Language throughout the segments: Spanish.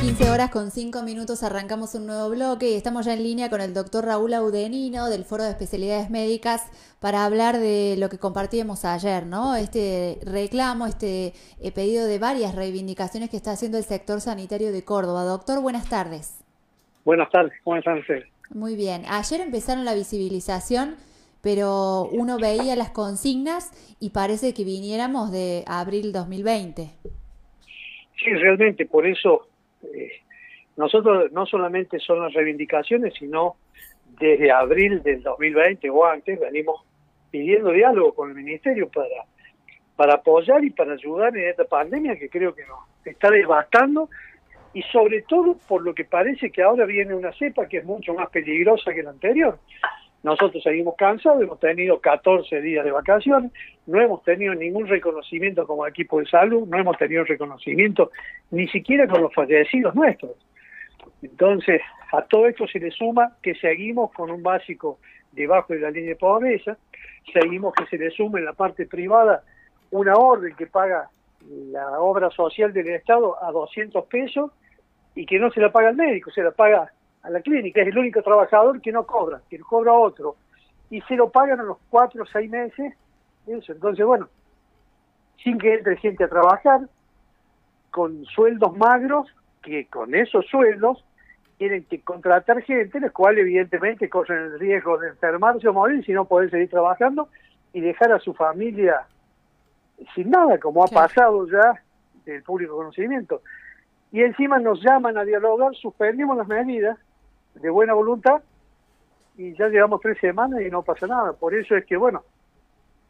15 horas con 5 minutos arrancamos un nuevo bloque y estamos ya en línea con el doctor Raúl Audenino del Foro de Especialidades Médicas para hablar de lo que compartíamos ayer, ¿no? Este reclamo, este eh, pedido de varias reivindicaciones que está haciendo el sector sanitario de Córdoba. Doctor, buenas tardes. Buenas tardes, ¿cómo están ustedes? Muy bien. Ayer empezaron la visibilización, pero uno veía las consignas y parece que viniéramos de abril 2020. Sí, realmente, por eso eh, nosotros no solamente son las reivindicaciones, sino desde abril del 2020 o antes venimos pidiendo diálogo con el Ministerio para, para apoyar y para ayudar en esta pandemia que creo que nos está devastando y sobre todo por lo que parece que ahora viene una cepa que es mucho más peligrosa que la anterior. Nosotros seguimos cansados, hemos tenido 14 días de vacaciones, no hemos tenido ningún reconocimiento como equipo de salud, no hemos tenido reconocimiento ni siquiera con los fallecidos nuestros. Entonces, a todo esto se le suma que seguimos con un básico debajo de la línea de pobreza, seguimos que se le suma en la parte privada una orden que paga la obra social del Estado a 200 pesos y que no se la paga el médico, se la paga a la clínica, es el único trabajador que no cobra, que cobra otro, y se lo pagan a los cuatro o seis meses, eso, entonces bueno, sin que entre gente a trabajar, con sueldos magros, que con esos sueldos tienen que contratar gente, los cuales evidentemente corren el riesgo de enfermarse o morir si no poder seguir trabajando y dejar a su familia sin nada, como ha pasado ya del público conocimiento. Y encima nos llaman a dialogar, suspendimos las medidas, de buena voluntad y ya llevamos tres semanas y no pasa nada. Por eso es que, bueno,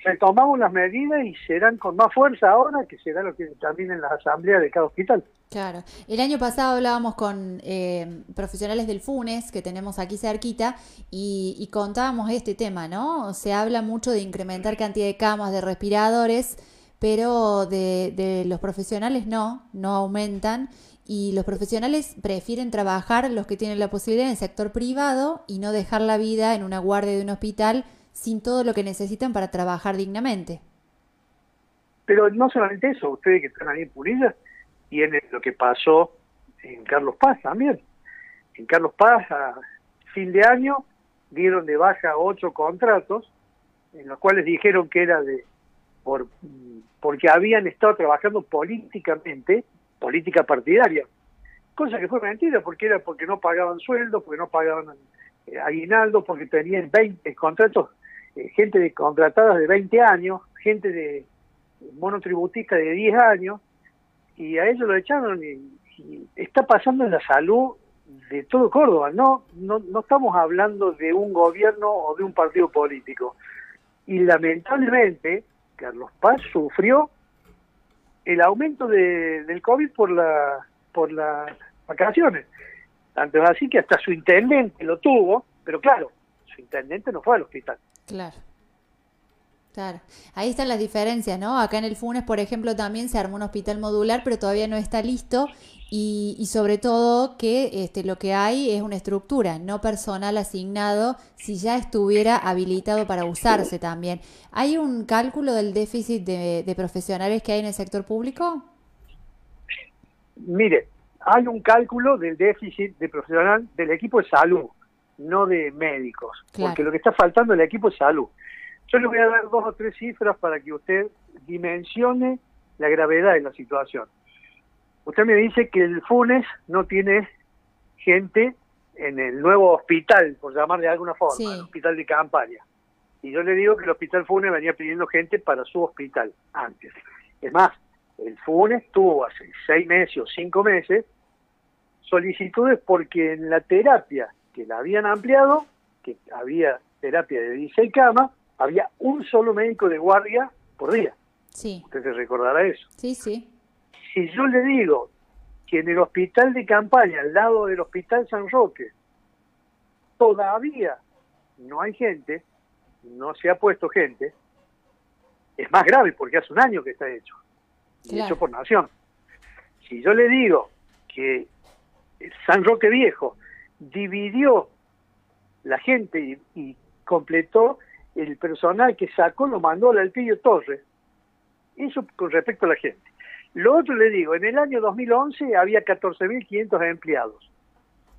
retomamos las medidas y serán con más fuerza ahora, que será lo que también en la asamblea de cada hospital. Claro. El año pasado hablábamos con eh, profesionales del FUNES que tenemos aquí cerquita y, y, contábamos este tema, ¿no? Se habla mucho de incrementar cantidad de camas, de respiradores, pero de los profesionales no, no aumentan y los profesionales prefieren trabajar los que tienen la posibilidad en el sector privado y no dejar la vida en una guardia de un hospital sin todo lo que necesitan para trabajar dignamente. Pero no solamente eso, ustedes que están ahí en Purilla, tienen lo que pasó en Carlos Paz también. En Carlos Paz, a fin de año, dieron de baja ocho contratos, en los cuales dijeron que era de por porque habían estado trabajando políticamente política partidaria, cosa que fue mentira porque era porque no pagaban sueldos, porque no pagaban eh, aguinaldo, porque tenían 20 contratos, eh, gente de, de 20 años, gente de monotributista de 10 años, y a ellos lo echaron y, está pasando en la salud de todo Córdoba, no, no, no estamos hablando de un gobierno o de un partido político. Y lamentablemente, Carlos Paz sufrió el aumento de, del COVID por la por las vacaciones. Tanto así que hasta su intendente lo tuvo, pero claro, su intendente no fue al hospital. Claro. Claro, ahí están las diferencias, ¿no? Acá en el Funes, por ejemplo, también se armó un hospital modular, pero todavía no está listo y, y, sobre todo que este, lo que hay es una estructura, no personal asignado, si ya estuviera habilitado para usarse también. ¿Hay un cálculo del déficit de, de profesionales que hay en el sector público? Mire, hay un cálculo del déficit de profesional del equipo de salud, no de médicos, claro. porque lo que está faltando es el equipo de salud. Yo le voy a dar dos o tres cifras para que usted dimensione la gravedad de la situación. Usted me dice que el FUNES no tiene gente en el nuevo hospital, por llamarle de alguna forma, sí. el hospital de campaña. Y yo le digo que el hospital FUNES venía pidiendo gente para su hospital antes. Es más, el FUNES tuvo hace seis meses o cinco meses solicitudes porque en la terapia que la habían ampliado, que había terapia de 16 camas, había un solo médico de guardia por día. Sí. Usted se recordará eso. Sí, sí. Si yo le digo que en el hospital de campaña, al lado del hospital San Roque, todavía no hay gente, no se ha puesto gente, es más grave porque hace un año que está hecho. Claro. Hecho por Nación. Si yo le digo que San Roque Viejo dividió la gente y, y completó el personal que sacó lo mandó al Alpillo Torres. Eso con respecto a la gente. Lo otro le digo, en el año 2011 había 14.500 empleados.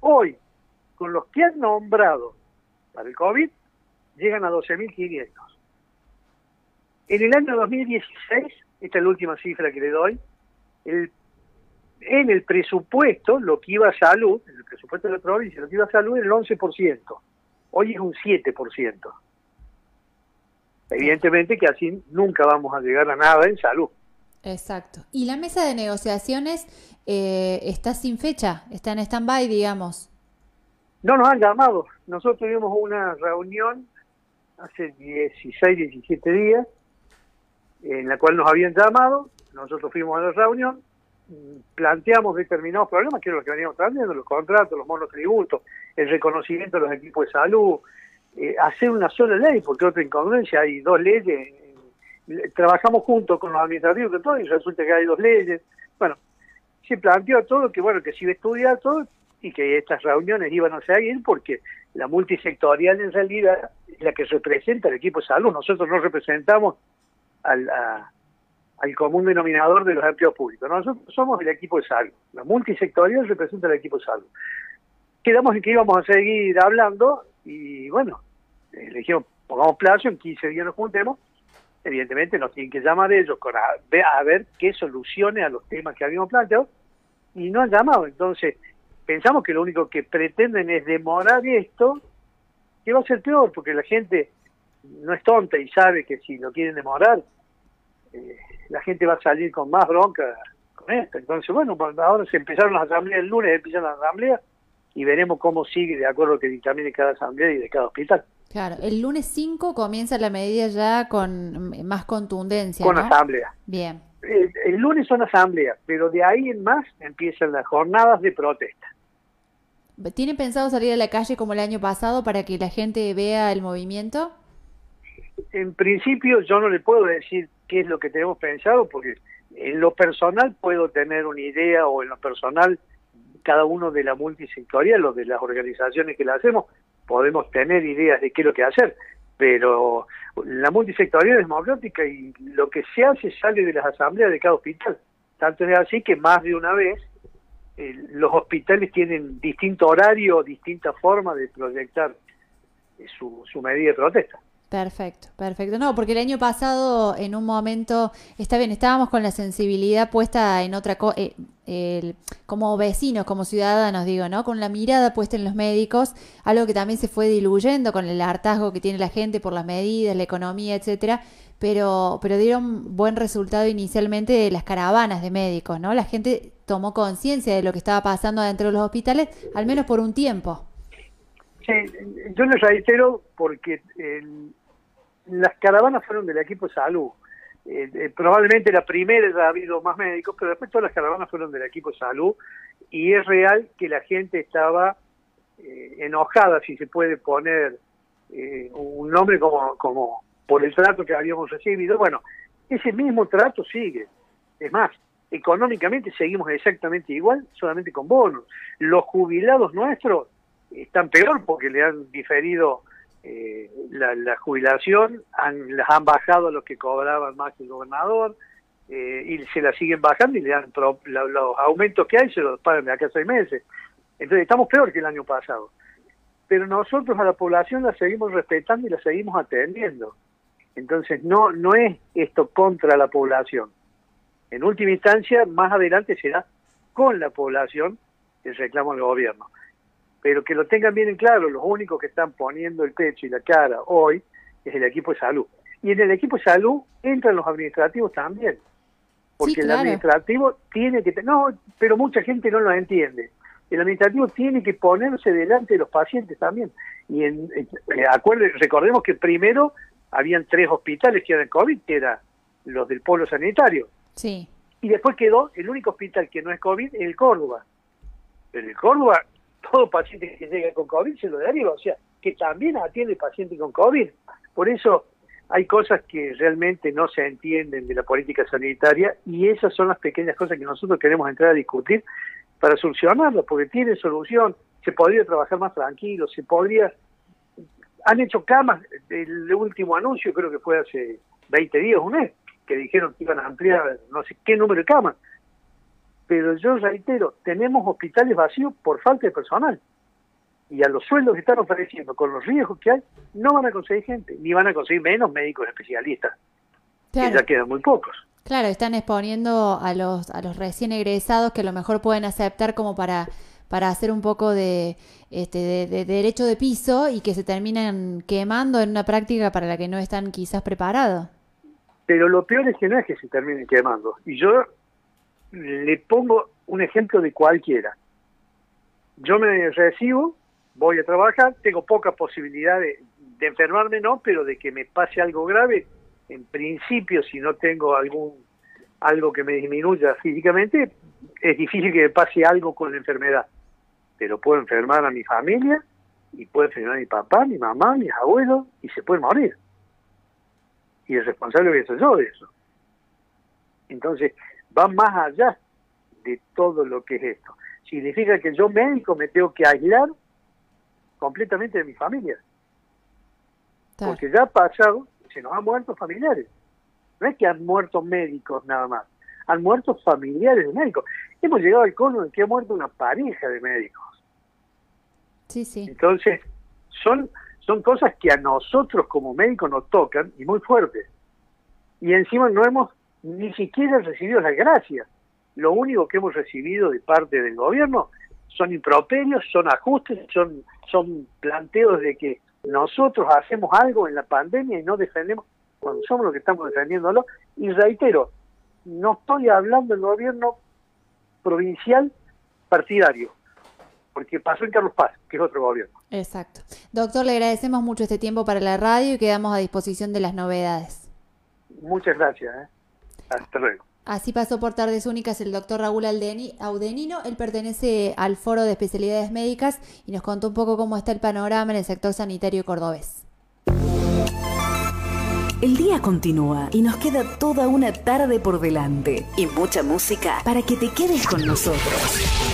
Hoy, con los que han nombrado para el COVID, llegan a 12.500. En el año 2016, esta es la última cifra que le doy, el, en el presupuesto, lo que iba a salud, en el presupuesto de la provincia, lo que iba a salud era el 11%. Hoy es un 7%. Evidentemente que así nunca vamos a llegar a nada en salud. Exacto. ¿Y la mesa de negociaciones eh, está sin fecha? ¿Está en stand-by, digamos? No nos han llamado. Nosotros tuvimos una reunión hace 16, 17 días, en la cual nos habían llamado, nosotros fuimos a la reunión, planteamos determinados problemas, que es lo que veníamos trayendo, los contratos, los monotributos, el reconocimiento de los equipos de salud, eh, hacer una sola ley, porque otra incongruencia, hay dos leyes, trabajamos juntos con los administrativos de todo y resulta que hay dos leyes. Bueno, se planteó todo que bueno, que se iba a estudiar todo y que estas reuniones iban a seguir porque la multisectorial en realidad es la que representa el equipo de salud. Nosotros no representamos al, al común denominador de los empleos públicos. Nosotros somos el equipo de salud. La multisectorial representa el equipo de salud. Quedamos en que íbamos a seguir hablando y bueno, le dijimos, pongamos plazo, en 15 días nos juntemos. Evidentemente nos tienen que llamar ellos a, ver qué soluciones a los temas que habíamos planteado y no han llamado. Entonces, pensamos que lo único que pretenden es demorar esto, que va a ser peor, porque la gente no es tonta y sabe que si lo quieren demorar, eh, la gente va a salir con más bronca con esto. Entonces, bueno, ahora se empezaron las asambleas el lunes, empiezan las asambleas y veremos cómo sigue de acuerdo a lo que dictamine cada asamblea y de cada hospital. Claro, el lunes 5 comienza la medida ya con más contundencia. Con asamblea. Bien. El, lunes son asambleas, pero de ahí en más empiezan las jornadas de protesta. ¿Tienen pensado salir a la calle como el año pasado para que la gente vea el movimiento? En principio yo no le puedo decir qué es lo que tenemos pensado porque en lo personal puedo tener una idea o en lo personal cada uno de la multisectorial o de las organizaciones que la hacemos podemos tener ideas de qué es lo que hacer, pero la multisectorial es democrática y lo que se hace sale de las asambleas de cada hospital. Tanto es así que más de una vez eh, los hospitales tienen distinto horario, distinta forma de proyectar eh, su, medida de protesta. Perfecto, perfecto. No, porque el año pasado, en un momento, está bien, estábamos con la sensibilidad puesta en otra cosa, eh, como vecinos, como ciudadanos, digo, ¿no? Con la mirada puesta en los médicos, algo que también se fue diluyendo con el hartazgo que tiene la gente por las medidas, la economía, etcétera. Pero, pero dieron buen resultado inicialmente de las caravanas de médicos, ¿no? La gente tomó conciencia de lo que estaba pasando dentro de los hospitales, al menos por un tiempo. Sí, yo les reitero porque el, las caravanas fueron del equipo salud. Eh, eh, probablemente la primera ha habido más médicos, pero después todas las caravanas fueron del equipo de salud y es real que la gente estaba eh, enojada, si se puede poner un nombre como, como por el trato que habíamos recibido. Bueno, ese mismo trato sigue. Es más, económicamente seguimos exactamente igual, solamente con bonos. Los jubilados nuestros están peor porque le han diferido eh, la, jubilación, han, las han bajado los que cobraban más que el gobernador, eh, y se la siguen bajando y le dan los aumentos que hay se los pagan de acá a seis meses. Entonces estamos peor que el año pasado. Pero nosotros a la población la seguimos respetando y la seguimos atendiendo. Entonces no, no es esto contra la población. En última instancia, más adelante será con la población el reclamo del gobierno pero que lo tengan bien en claro, los únicos que están poniendo el pecho y la cara hoy es el equipo de salud. Y en el equipo de salud entran los administrativos también, porque el administrativo tiene que, no, pero mucha gente no lo entiende. El administrativo tiene que ponerse delante de los pacientes también. Y en, eh, recordemos que primero habían tres hospitales que eran COVID, que eran los del polo sanitario. Sí. Y después quedó el único hospital que no es COVID, el Córdoba. Pero el Córdoba todo paciente que llega con COVID se lo deriva, o sea, que también atiende paciente con COVID. Por eso hay cosas que realmente no se entienden de la política sanitaria y esas son las pequeñas cosas que nosotros queremos entrar a discutir para solucionarlo, porque tiene solución, se podría trabajar más tranquilo, se podría... Han hecho camas, el último anuncio creo que fue hace 20 días, un mes, que dijeron que iban a ampliar no sé qué número de camas. Pero yo reitero, tenemos hospitales vacíos por falta de personal. Y a los sueldos que están ofreciendo, con los riesgos que hay, no van a conseguir gente, ni van a conseguir menos médicos especialistas, que ya quedan muy pocos. Claro, están exponiendo a los, a los recién egresados que a lo mejor pueden aceptar como para, para hacer un poco de, este, de, derecho de piso y que se terminan quemando en una práctica para la que no están quizás preparados. Pero lo peor es que no es que se terminen quemando. Y yo le pongo un ejemplo de cualquiera. Yo me recibo, voy a trabajar, tengo poca posibilidad de, enfermarme, no, pero de que me pase algo grave, en principio, si no tengo algún algo que me disminuya físicamente, es difícil que me pase algo con la enfermedad. Pero puedo enfermar a mi familia y puedo enfermar a mi papá, mi mamá, mis abuelos y se puede morir. Y el responsable a ser yo de eso. Entonces, va más allá de todo lo que es esto. Significa que yo médico me tengo que aislar completamente de mi familia. Porque ya ha pasado se nos han muerto familiares. No es que han muerto médicos nada más, han muerto familiares de médicos. Hemos llegado al cono de que ha muerto una pareja de médicos. Sí, sí. Entonces, son, son cosas que a nosotros como médicos nos tocan y muy fuertes. Y encima no hemos ni siquiera recibido las gracias. Lo único que hemos recibido de parte del gobierno son improperios, son ajustes, son, son planteos de que nosotros hacemos algo en la pandemia y no defendemos, cuando somos los que estamos defendiéndolo, y reitero, no estoy hablando del gobierno provincial partidario, porque pasó en Carlos Paz, que es otro gobierno. Exacto. Doctor, le agradecemos mucho este tiempo para la radio y quedamos a disposición de las novedades. Muchas gracias. ¿eh? Hasta luego. Así pasó por Tardes Únicas el doctor Raúl Audenino. Él pertenece al Foro de Especialidades Médicas y nos contó un poco cómo está el panorama en el sector sanitario cordobés. El día continúa y nos queda toda una tarde por delante y mucha música para que te quedes con nosotros.